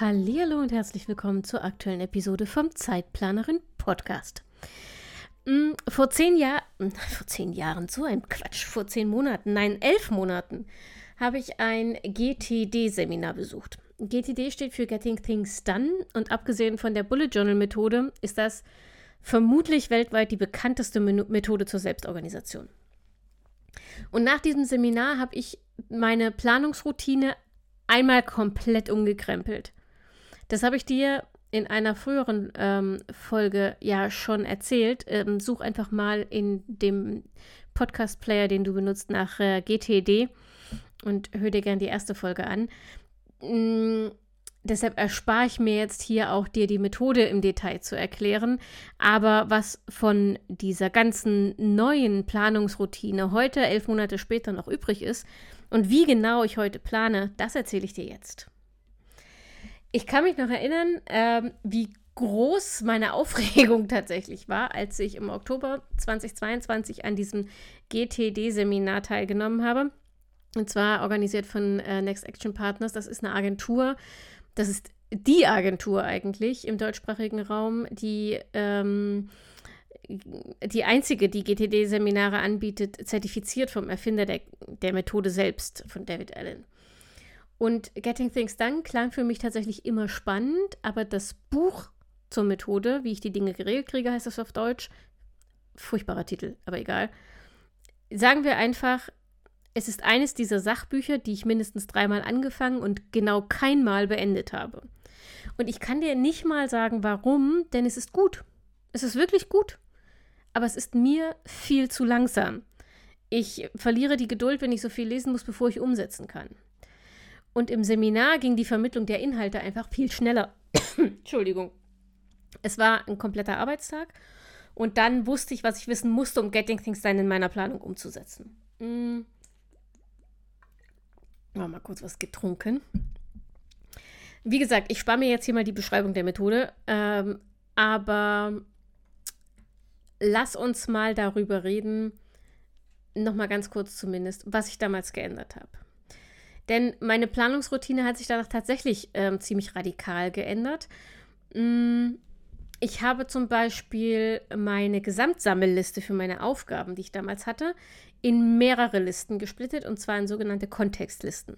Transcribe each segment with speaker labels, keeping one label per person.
Speaker 1: Hallo und herzlich willkommen zur aktuellen Episode vom Zeitplanerin Podcast. Mm, vor zehn Jahren, vor zehn Jahren, so ein Quatsch, vor zehn Monaten, nein, elf Monaten, habe ich ein GTD-Seminar besucht. GTD steht für Getting Things Done und abgesehen von der Bullet Journal Methode ist das vermutlich weltweit die bekannteste Methode zur Selbstorganisation. Und nach diesem Seminar habe ich meine Planungsroutine einmal komplett umgekrempelt. Das habe ich dir in einer früheren ähm, Folge ja schon erzählt. Ähm, such einfach mal in dem Podcast-Player, den du benutzt, nach äh, GTD und hör dir gerne die erste Folge an. Mm, deshalb erspare ich mir jetzt hier auch dir die Methode im Detail zu erklären. Aber was von dieser ganzen neuen Planungsroutine heute, elf Monate später, noch übrig ist und wie genau ich heute plane, das erzähle ich dir jetzt. Ich kann mich noch erinnern, ähm, wie groß meine Aufregung tatsächlich war, als ich im Oktober 2022 an diesem GTD-Seminar teilgenommen habe. Und zwar organisiert von äh, Next Action Partners. Das ist eine Agentur. Das ist die Agentur eigentlich im deutschsprachigen Raum, die ähm, die einzige, die GTD-Seminare anbietet, zertifiziert vom Erfinder der, der Methode selbst, von David Allen. Und Getting Things Done klang für mich tatsächlich immer spannend, aber das Buch zur Methode, wie ich die Dinge geregelt kriege, heißt das auf Deutsch. Furchtbarer Titel, aber egal. Sagen wir einfach, es ist eines dieser Sachbücher, die ich mindestens dreimal angefangen und genau keinmal beendet habe. Und ich kann dir nicht mal sagen, warum, denn es ist gut. Es ist wirklich gut. Aber es ist mir viel zu langsam. Ich verliere die Geduld, wenn ich so viel lesen muss, bevor ich umsetzen kann. Und im Seminar ging die Vermittlung der Inhalte einfach viel schneller. Entschuldigung. Es war ein kompletter Arbeitstag und dann wusste ich, was ich wissen musste, um Getting Things Done in meiner Planung umzusetzen. Hm. mal kurz was getrunken. Wie gesagt, ich spare mir jetzt hier mal die Beschreibung der Methode, ähm, aber lass uns mal darüber reden, nochmal ganz kurz zumindest, was ich damals geändert habe. Denn meine Planungsroutine hat sich danach tatsächlich ähm, ziemlich radikal geändert. Mm, ich habe zum Beispiel meine Gesamtsammelliste für meine Aufgaben, die ich damals hatte, in mehrere Listen gesplittet und zwar in sogenannte Kontextlisten.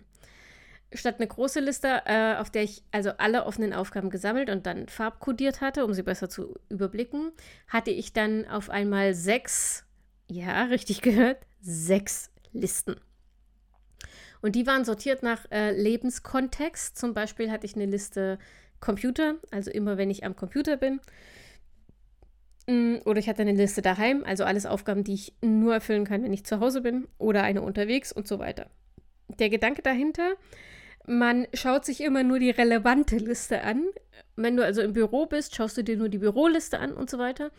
Speaker 1: Statt eine große Liste, äh, auf der ich also alle offenen Aufgaben gesammelt und dann farbkodiert hatte, um sie besser zu überblicken, hatte ich dann auf einmal sechs, ja, richtig gehört, sechs Listen. Und die waren sortiert nach äh, Lebenskontext. Zum Beispiel hatte ich eine Liste Computer, also immer wenn ich am Computer bin. Mm, oder ich hatte eine Liste daheim, also alles Aufgaben, die ich nur erfüllen kann, wenn ich zu Hause bin oder eine unterwegs und so weiter. Der Gedanke dahinter, man schaut sich immer nur die relevante Liste an. Wenn du also im Büro bist, schaust du dir nur die Büroliste an und so weiter.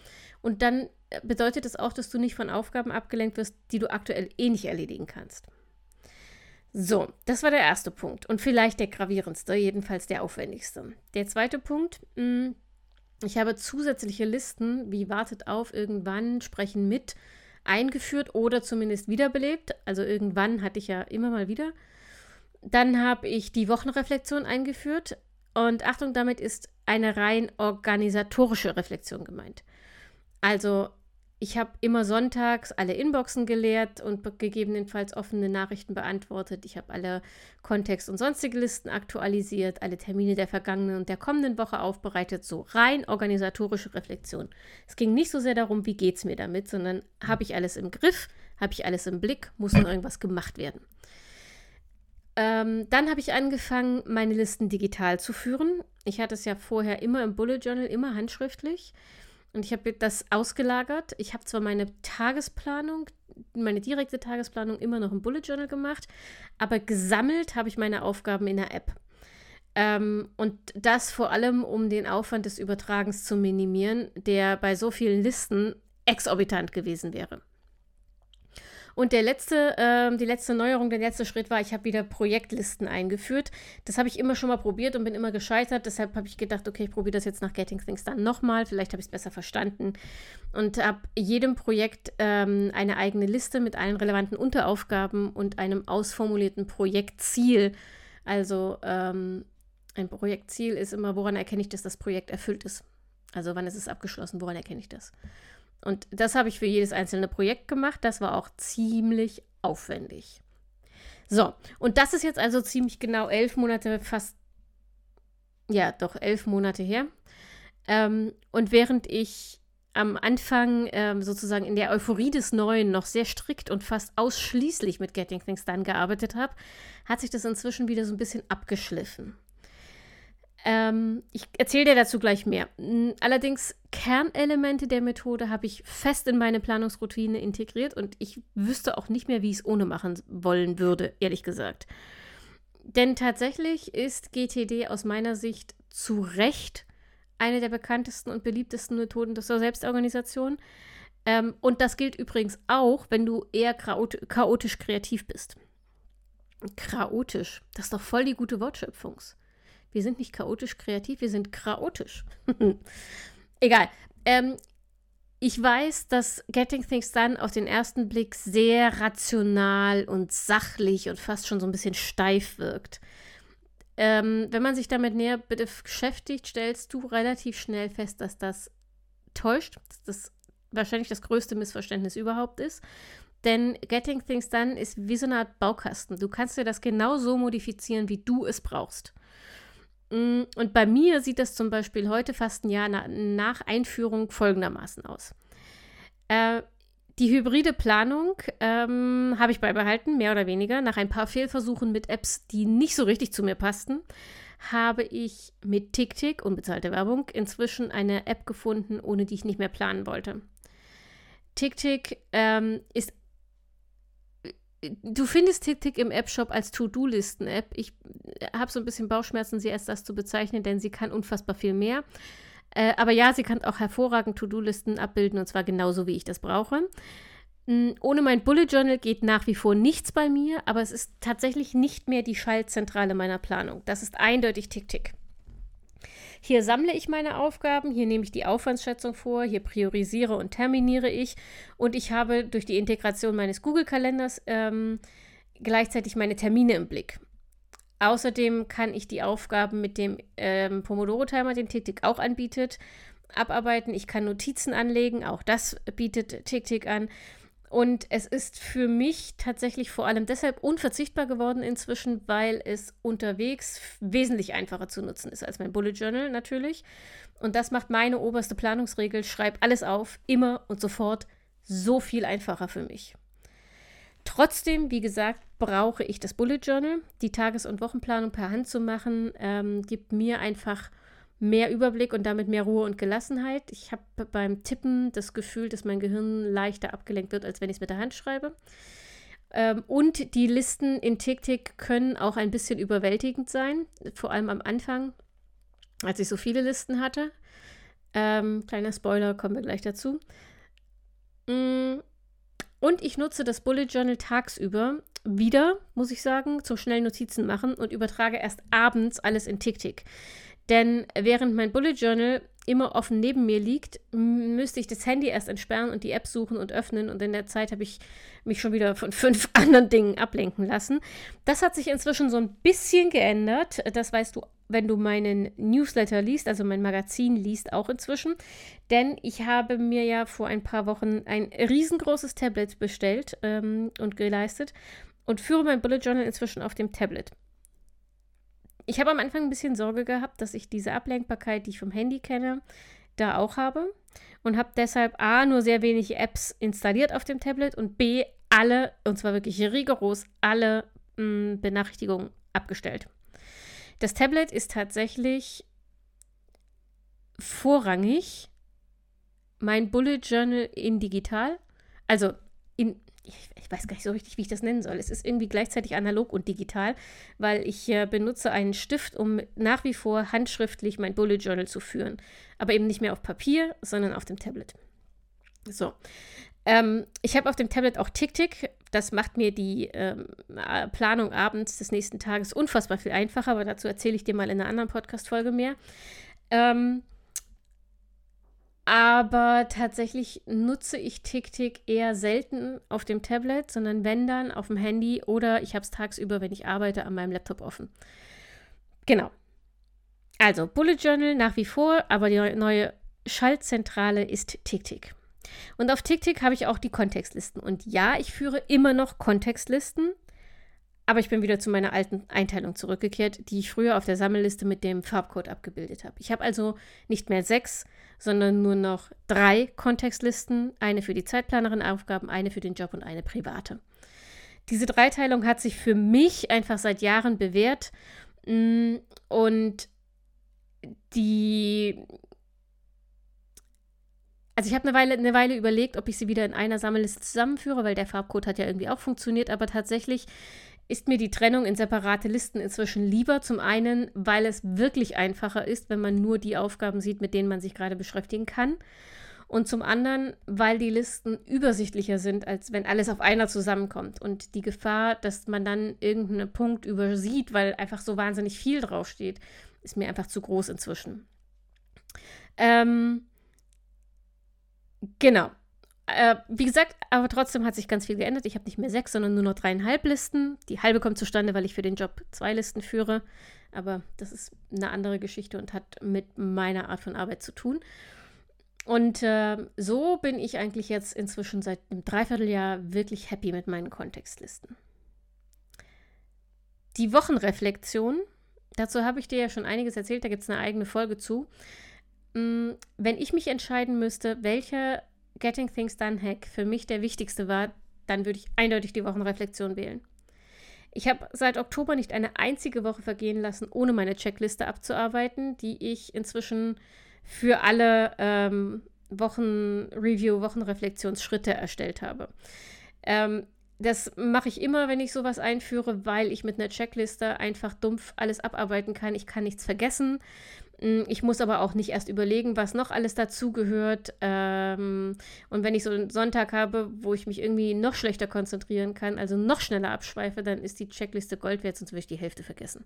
Speaker 1: Und dann bedeutet das auch, dass du nicht von Aufgaben abgelenkt wirst, die du aktuell eh nicht erledigen kannst. So, das war der erste Punkt und vielleicht der gravierendste, jedenfalls der aufwendigste. Der zweite Punkt, mh, hm, ich habe zusätzliche Listen wie wartet auf, irgendwann, sprechen mit eingeführt oder zumindest wiederbelebt. Also irgendwann hatte ich ja immer mal wieder. Dann habe ich die Wochenreflexion eingeführt und Achtung, damit ist eine rein organisatorische Reflexion gemeint. Also ich habe immer sonntags alle Inboxen geleert und gegebenenfalls offene Nachrichten beantwortet. Ich habe alle Kontext- und sonstige Listen aktualisiert, alle Termine der vergangenen und der kommenden Woche aufbereitet. So rein organisatorische Reflexion. Es ging nicht so sehr darum, wie geht es mir damit, sondern habe ich alles im Griff, habe ich alles im Blick, muss noch irgendwas gemacht werden. Ähm, dann habe ich angefangen, meine Listen digital zu führen. Ich hatte es ja vorher immer im Bullet Journal, immer handschriftlich. Und ich habe das ausgelagert. Ich habe zwar meine Tagesplanung, meine direkte Tagesplanung immer noch im Bullet Journal gemacht, aber gesammelt habe ich meine Aufgaben in der App. Ähm, und das vor allem, um den Aufwand des Übertragens zu minimieren, der bei so vielen Listen exorbitant gewesen wäre. Und der letzte, äh, die letzte Neuerung, der letzte Schritt war, ich habe wieder Projektlisten eingeführt. Das habe ich immer schon mal probiert und bin immer gescheitert. Deshalb habe ich gedacht, okay, ich probiere das jetzt nach Getting Things dann nochmal. Vielleicht habe ich es besser verstanden. Und habe jedem Projekt ähm, eine eigene Liste mit allen relevanten Unteraufgaben und einem ausformulierten Projektziel. Also ähm, ein Projektziel ist immer, woran erkenne ich, dass das Projekt erfüllt ist. Also wann ist es abgeschlossen, woran erkenne ich das? Und das habe ich für jedes einzelne Projekt gemacht. Das war auch ziemlich aufwendig. So, und das ist jetzt also ziemlich genau elf Monate, fast, ja, doch elf Monate her. Ähm, und während ich am Anfang ähm, sozusagen in der Euphorie des Neuen noch sehr strikt und fast ausschließlich mit Getting Things Done gearbeitet habe, hat sich das inzwischen wieder so ein bisschen abgeschliffen. Ähm, ich erzähle dir dazu gleich mehr. Allerdings, Kernelemente der Methode habe ich fest in meine Planungsroutine integriert und ich wüsste auch nicht mehr, wie ich es ohne machen wollen würde, ehrlich gesagt. Denn tatsächlich ist GTD aus meiner Sicht zu Recht eine der bekanntesten und beliebtesten Methoden zur Selbstorganisation. Ähm, und das gilt übrigens auch, wenn du eher chaotisch kreativ bist. Chaotisch, das ist doch voll die gute Wortschöpfung. Wir sind nicht chaotisch kreativ, wir sind chaotisch. Egal. Ähm, ich weiß, dass Getting Things Done auf den ersten Blick sehr rational und sachlich und fast schon so ein bisschen steif wirkt. Ähm, wenn man sich damit näher beschäftigt, stellst du relativ schnell fest, dass das täuscht, dass das wahrscheinlich das größte Missverständnis überhaupt ist. Denn Getting Things Done ist wie so eine Art Baukasten. Du kannst dir das genau so modifizieren, wie du es brauchst. Mm, und bei mir sieht das zum Beispiel heute fast ein Jahr nach Einführung folgendermaßen aus. Äh, die hybride Planung ähm, habe ich beibehalten, mehr oder weniger. Nach ein paar Fehlversuchen mit Apps, die nicht so richtig zu mir passten, habe ich mit TickTick, unbezahlte Werbung, inzwischen eine App gefunden, ohne die ich nicht mehr planen wollte. TickTick ähm, ist du findest TickTick im App-Shop als To-Do-Listen-App. Ich habe so ein bisschen Bauchschmerzen, sie als das zu bezeichnen, denn sie kann unfassbar viel mehr. Äh, aber ja, sie kann auch hervorragend To-Do-Listen abbilden und zwar genauso, wie ich das brauche. Mhm, ohne mein Bullet Journal geht nach wie vor nichts bei mir, aber es ist tatsächlich nicht mehr die Schaltzentrale meiner Planung. Das ist eindeutig TickTick. Hier sammle ich meine Aufgaben, hier nehme ich die Aufwandsschätzung vor, hier priorisiere und terminiere ich und ich habe durch die Integration meines Google-Kalenders ähm, gleichzeitig meine Termine im Blick. Außerdem kann ich die Aufgaben mit dem ähm, Pomodoro-Timer, den TickTick auch anbietet, abarbeiten. Ich kann Notizen anlegen, auch das bietet TickTick an. Und es ist für mich tatsächlich vor allem deshalb unverzichtbar geworden inzwischen, weil es unterwegs wesentlich einfacher zu nutzen ist als mein Bullet Journal natürlich. Und das macht meine oberste Planungsregel, schreib alles auf, immer und sofort, so viel einfacher für mich. Trotzdem, wie gesagt, brauche ich das Bullet Journal. Die Tages- und Wochenplanung per Hand zu machen, ähm, gibt mir einfach mehr Überblick und damit mehr Ruhe und Gelassenheit. Ich habe beim Tippen das Gefühl, dass mein Gehirn leichter abgelenkt wird, als wenn ich es mit der Hand schreibe. Ähm, und die Listen in TickTick können auch ein bisschen überwältigend sein, vor allem am Anfang, als ich so viele Listen hatte. Ähm, kleiner Spoiler, kommen wir gleich dazu. Mm, und ich nutze das Bullet Journal tagsüber wieder, muss ich sagen, zum schnellen Notizen machen und übertrage erst abends alles in TickTick. Denn während mein Bullet Journal immer offen neben mir liegt, müsste ich das Handy erst entsperren und die App suchen und öffnen. Und in der Zeit habe ich mich schon wieder von fünf anderen Dingen ablenken lassen. Das hat sich inzwischen so ein bisschen geändert. Das weißt du, wenn du meinen Newsletter liest, also mein Magazin liest auch inzwischen. Denn ich habe mir ja vor ein paar Wochen ein riesengroßes Tablet bestellt ähm, und geleistet und führe mein Bullet Journal inzwischen auf dem Tablet. Ich habe am Anfang ein bisschen Sorge gehabt, dass ich diese Ablenkbarkeit, die ich vom Handy kenne, da auch habe und habe deshalb A, nur sehr wenig Apps installiert auf dem Tablet und B, alle, und zwar wirklich rigoros, alle mh, mm, Benachrichtigungen abgestellt. Das Tablet ist tatsächlich vorrangig mein Bullet Journal in digital, also in ich, ich, weiß gar nicht so richtig, wie ich das nennen soll. Es ist irgendwie gleichzeitig analog und digital, weil ich äh, benutze einen Stift, um nach wie vor handschriftlich mein Bullet Journal zu führen. Aber eben nicht mehr auf Papier, sondern auf dem Tablet. So. Ähm, ich habe auf dem Tablet auch TickTick. Das macht mir die ähm, Planung abends des nächsten Tages unfassbar viel einfacher, aber dazu erzähle ich dir mal in einer anderen Podcast-Folge mehr. Ähm, aber tatsächlich nutze ich TickTick eher selten auf dem Tablet, sondern wenn dann auf dem Handy oder ich habe es tagsüber, wenn ich arbeite, an meinem Laptop offen. Genau. Also Bullet Journal nach wie vor, aber die neue Schaltzentrale ist TickTick. Und auf TickTick habe ich auch die Kontextlisten. Und ja, ich führe immer noch Kontextlisten, aber ich bin wieder zu meiner alten Einteilung zurückgekehrt, die ich früher auf der Sammelliste mit dem Farbcode abgebildet habe. Ich habe also nicht mehr sechs, sondern nur noch drei Kontextlisten. Eine für die Zeitplanerin-Aufgaben, eine für den Job und eine private. Diese Dreiteilung hat sich für mich einfach seit Jahren bewährt. Mm, und die also ich habe eine Weile, eine Weile überlegt, ob ich sie wieder in einer Sammelliste zusammenführe, weil der Farbcode hat ja irgendwie auch funktioniert, aber tatsächlich ist mir die Trennung in separate Listen inzwischen lieber. Zum einen, weil es wirklich einfacher ist, wenn man nur die Aufgaben sieht, mit denen man sich gerade beschäftigen kann. Und zum anderen, weil die Listen übersichtlicher sind, als wenn alles auf einer zusammenkommt. Und die Gefahr, dass man dann irgendeinen Punkt übersieht, weil einfach so wahnsinnig viel draufsteht, ist mir einfach zu groß inzwischen. Ähm, genau. Äh, wie gesagt, aber trotzdem hat sich ganz viel geändert. Ich habe nicht mehr sechs, sondern nur noch dreieinhalb Listen. Die halbe kommt zustande, weil ich für den Job zwei Listen führe. Aber das ist eine andere Geschichte und hat mit meiner Art von Arbeit zu tun. Und äh, so bin ich eigentlich jetzt inzwischen seit einem Dreivierteljahr wirklich happy mit meinen Kontextlisten. Die Wochenreflexion, dazu habe ich dir ja schon einiges erzählt, da gibt es eine eigene Folge zu. Mm, wenn ich mich entscheiden müsste, welcher Getting Things Done Hack für mich der wichtigste war, dann würde ich eindeutig die Wochenreflexion wählen. Ich habe seit Oktober nicht eine einzige Woche vergehen lassen, ohne meine Checkliste abzuarbeiten, die ich inzwischen für alle ähm, Wochenreview, Wochenreflexionsschritte erstellt habe. Ähm, das mache ich immer, wenn ich sowas einführe, weil ich mit einer Checkliste einfach dumpf alles abarbeiten kann. Ich kann nichts vergessen. Mm, ich muss aber auch nicht erst überlegen, was noch alles dazugehört. Ähm, und wenn ich so einen Sonntag habe, wo ich mich irgendwie noch schlechter konzentrieren kann, also noch schneller abschweife, dann ist die Checkliste Gold wert, sonst würde ich die Hälfte vergessen.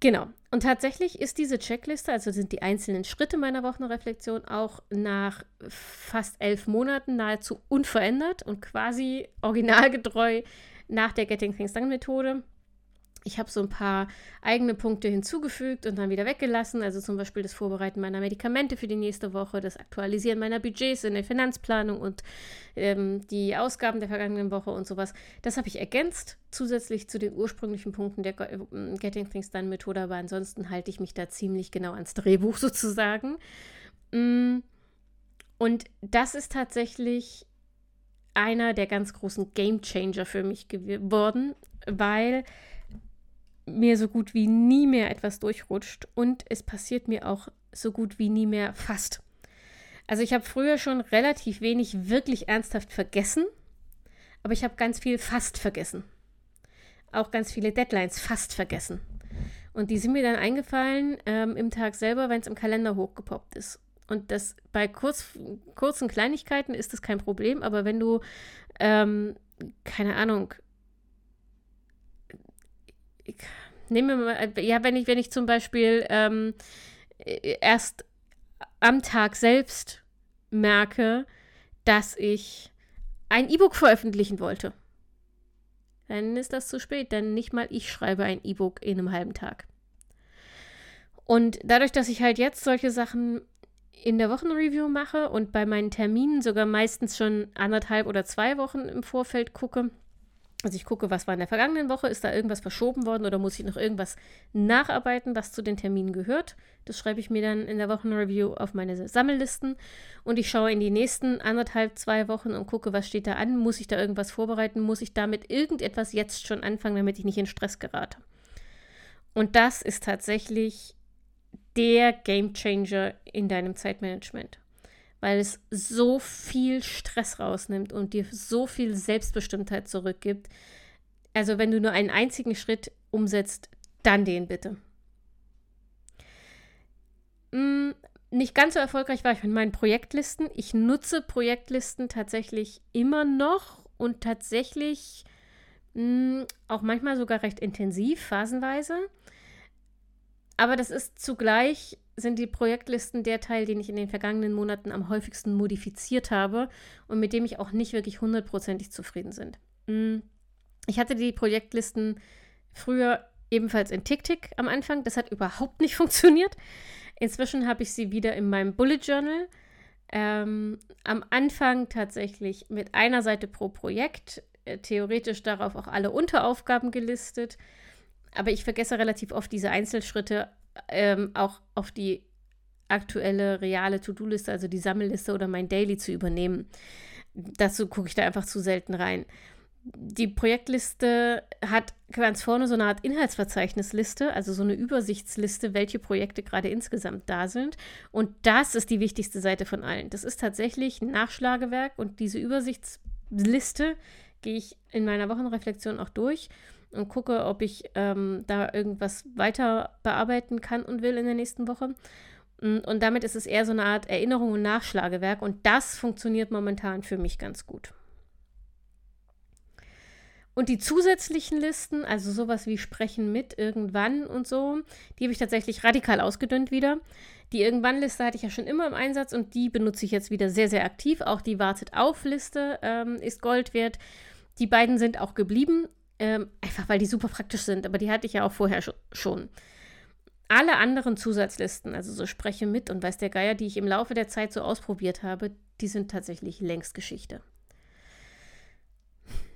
Speaker 1: Genau. Und tatsächlich ist diese Checkliste, also sind die einzelnen Schritte meiner Wochenreflexion auch nach fast elf Monaten nahezu unverändert und quasi originalgetreu nach der Getting Things Done Methode. Ich habe so ein paar eigene Punkte hinzugefügt und dann wieder weggelassen. Also zum Beispiel das Vorbereiten meiner Medikamente für die nächste Woche, das Aktualisieren meiner Budgets in der Finanzplanung und ähm, die Ausgaben der vergangenen Woche und sowas. Das habe ich ergänzt, zusätzlich zu den ursprünglichen Punkten der äh, Getting Things Done Methode. Aber ansonsten halte ich mich da ziemlich genau ans Drehbuch sozusagen. Mm. Und das ist tatsächlich einer der ganz großen Game Changer für mich geworden, weil mir so gut wie nie mehr etwas durchrutscht und es passiert mir auch so gut wie nie mehr fast. Also ich habe früher schon relativ wenig wirklich ernsthaft vergessen, aber ich habe ganz viel fast vergessen. Auch ganz viele Deadlines fast vergessen. Und die sind mir dann eingefallen ähm, im Tag selber, wenn es im Kalender hochgepoppt ist. Und das bei kurz, kurzen Kleinigkeiten ist das kein Problem, aber wenn du, ähm, keine Ahnung, ich, nehme mal, ja, wenn ich, wenn ich zum Beispiel ähm, erst am Tag selbst merke, dass ich ein E-Book veröffentlichen wollte, dann ist das zu spät, denn nicht mal ich schreibe ein E-Book in einem halben Tag. Und dadurch, dass ich halt jetzt solche Sachen in der Wochenreview mache und bei meinen Terminen sogar meistens schon anderthalb oder zwei Wochen im Vorfeld gucke, also ich gucke, was war in der vergangenen Woche, ist da irgendwas verschoben worden oder muss ich noch irgendwas nacharbeiten, was zu den Terminen gehört. Das schreibe ich mir dann in der Wochenreview auf meine Sammellisten und ich schaue in die nächsten anderthalb, zwei Wochen und gucke, was steht da an, muss ich da irgendwas vorbereiten, muss ich damit irgendetwas jetzt schon anfangen, damit ich nicht in Stress gerate. Und das ist tatsächlich der Game Changer in deinem Zeitmanagement. Weil es so viel Stress rausnimmt und dir so viel Selbstbestimmtheit zurückgibt. Also wenn du nur einen einzigen Schritt umsetzt, dann den bitte. Hm, nicht ganz so erfolgreich war ich mit meinen Projektlisten. Ich nutze Projektlisten tatsächlich immer noch und tatsächlich hm, auch manchmal sogar recht intensiv, phasenweise. Aber das ist zugleich, sind die Projektlisten der Teil, den ich in den vergangenen Monaten am häufigsten modifiziert habe und mit dem ich auch nicht wirklich hundertprozentig zufrieden bin. Hm, ich hatte die Projektlisten früher ebenfalls in TickTick am Anfang. Das hat überhaupt nicht funktioniert. Inzwischen habe ich sie wieder in meinem Bullet Journal. Ähm, am Anfang tatsächlich mit einer Seite pro Projekt, äh, theoretisch darauf auch alle Unteraufgaben gelistet. Aber ich vergesse relativ oft diese Einzelschritte ähm, auch auf die aktuelle reale To-Do-Liste, also die Sammelliste oder mein Daily zu übernehmen. Dazu gucke ich da einfach zu selten rein die Projektliste hat ganz vorne so eine Art Inhaltsverzeichnisliste, also so eine Übersichtsliste, welche Projekte gerade insgesamt da sind. Und das ist die wichtigste Seite von allen. Das ist tatsächlich ein Nachschlagewerk und diese Übersichtsliste gehe ich in meiner Wochenreflexion auch durch und gucke, ob ich ähm, da irgendwas weiter bearbeiten kann und will in der nächsten Woche. Und damit ist es eher so eine Art Erinnerung und Nachschlagewerk und das funktioniert momentan für mich ganz gut. Und die zusätzlichen Listen, also sowas wie Sprechen mit irgendwann und so, die habe ich tatsächlich radikal ausgedünnt wieder. Die Irgendwann-Liste hatte ich ja schon immer im Einsatz und die benutze ich jetzt wieder sehr, sehr aktiv. Auch die Wartet-auf-Liste ähm, ist Gold wert. Die beiden sind auch geblieben, ähm, einfach weil die super praktisch sind, aber die hatte ich ja auch vorher schon. Alle anderen Zusatzlisten, also so Spreche mit und weiß der Geier, die ich im Laufe der Zeit so ausprobiert habe, die sind tatsächlich längst Geschichte.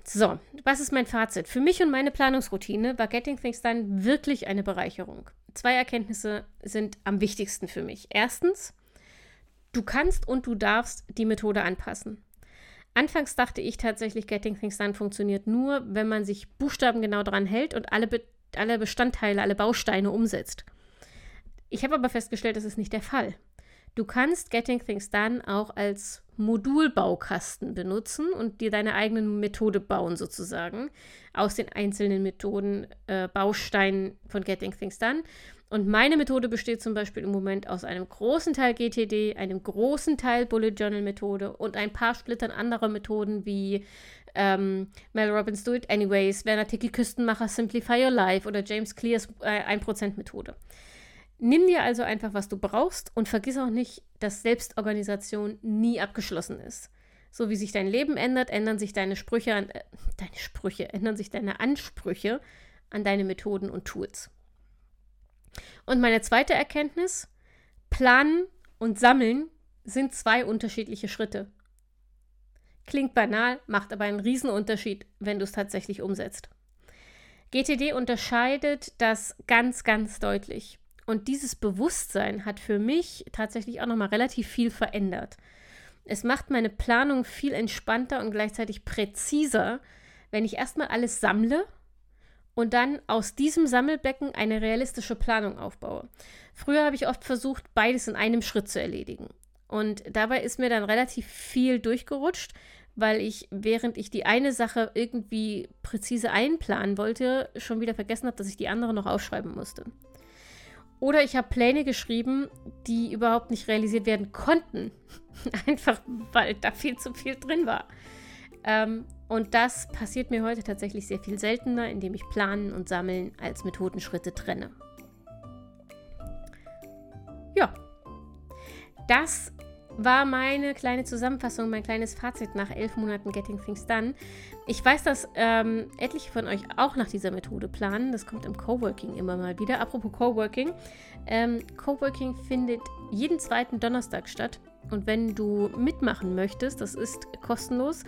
Speaker 1: So, was ist mein Fazit? Für mich und meine Planungsroutine war Getting Things Done wirklich eine Bereicherung. Zwei Erkenntnisse sind am wichtigsten für mich. Erstens, du kannst und du darfst die Methode anpassen. Anfangs dachte ich tatsächlich, Getting Things Done funktioniert nur, wenn man sich buchstabengenau dran hält und alle, Be alle Bestandteile, alle Bausteine umsetzt. Ich habe aber festgestellt, das ist nicht der Fall. Du kannst Getting Things Done auch als Modulbaukasten benutzen und dir deine eigene Methode bauen, sozusagen, aus den einzelnen Methoden, äh, Bausteinen von Getting Things Done. Und meine Methode besteht zum Beispiel im Moment aus einem großen Teil GTD, einem großen Teil Bullet Journal Methode und ein paar Splittern anderer Methoden wie ähm, Mel Robbins Do It Anyways, Werner Tickel Küstenmacher Simplify Your Life oder James Clears äh, 1% Methode. Nimm dir also einfach, was du brauchst und vergiss auch nicht, dass Selbstorganisation nie abgeschlossen ist. So wie sich dein Leben ändert, ändern sich deine Sprüche an, äh, deine Sprüche, ändern sich deine Ansprüche an deine Methoden und Tools. Und meine zweite Erkenntnis, planen und sammeln sind zwei unterschiedliche Schritte. Klingt banal, macht aber einen Riesenunterschied, wenn du es tatsächlich umsetzt. GTD unterscheidet das ganz, ganz deutlich. Und dieses Bewusstsein hat für mich tatsächlich auch nochmal relativ viel verändert. Es macht meine Planung viel entspannter und gleichzeitig präziser, wenn ich erstmal alles sammle und dann aus diesem Sammelbecken eine realistische Planung aufbaue. Früher habe ich oft versucht, beides in einem Schritt zu erledigen. Und dabei ist mir dann relativ viel durchgerutscht, weil ich, während ich die eine Sache irgendwie präzise einplanen wollte, schon wieder vergessen habe, dass ich die andere noch aufschreiben musste. Oder ich habe Pläne geschrieben, die überhaupt nicht realisiert werden konnten. Einfach weil da viel zu viel drin war. Ähm, und das passiert mir heute tatsächlich sehr viel seltener, indem ich Planen und Sammeln als Methodenschritte trenne. Ja, das war meine kleine Zusammenfassung, mein kleines Fazit nach elf Monaten Getting Things Done. Ich weiß, dass ähm, etliche von euch auch nach dieser Methode planen. Das kommt im Coworking immer mal wieder. Apropos Coworking. Ähm, Coworking findet jeden zweiten Donnerstag statt. Und wenn du mitmachen möchtest, das ist kostenlos,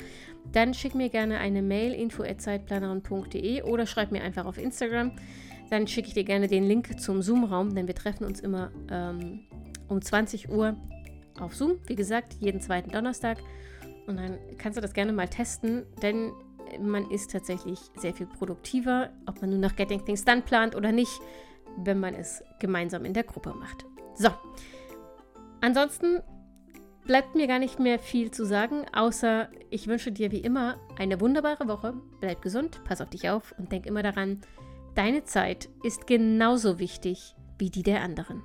Speaker 1: dann schick mir gerne eine Mail info@zeitplanerin.de oder schreib mir einfach auf Instagram. Dann schicke ich dir gerne den Link zum Zoom-Raum, denn wir treffen uns immer ähm, um 20 Uhr auf Zoom. Wie gesagt, jeden zweiten Donnerstag. Und dann kannst du das gerne mal testen, denn man ist tatsächlich sehr viel produktiver, ob man nur nach Getting Things Done plant oder nicht, wenn man es gemeinsam in der Gruppe macht. So. Ansonsten bleibt mir gar nicht mehr viel zu sagen, außer ich wünsche dir wie immer eine wunderbare Woche. Bleib gesund, pass auf dich auf und denk immer daran, deine Zeit ist genauso wichtig wie die der anderen.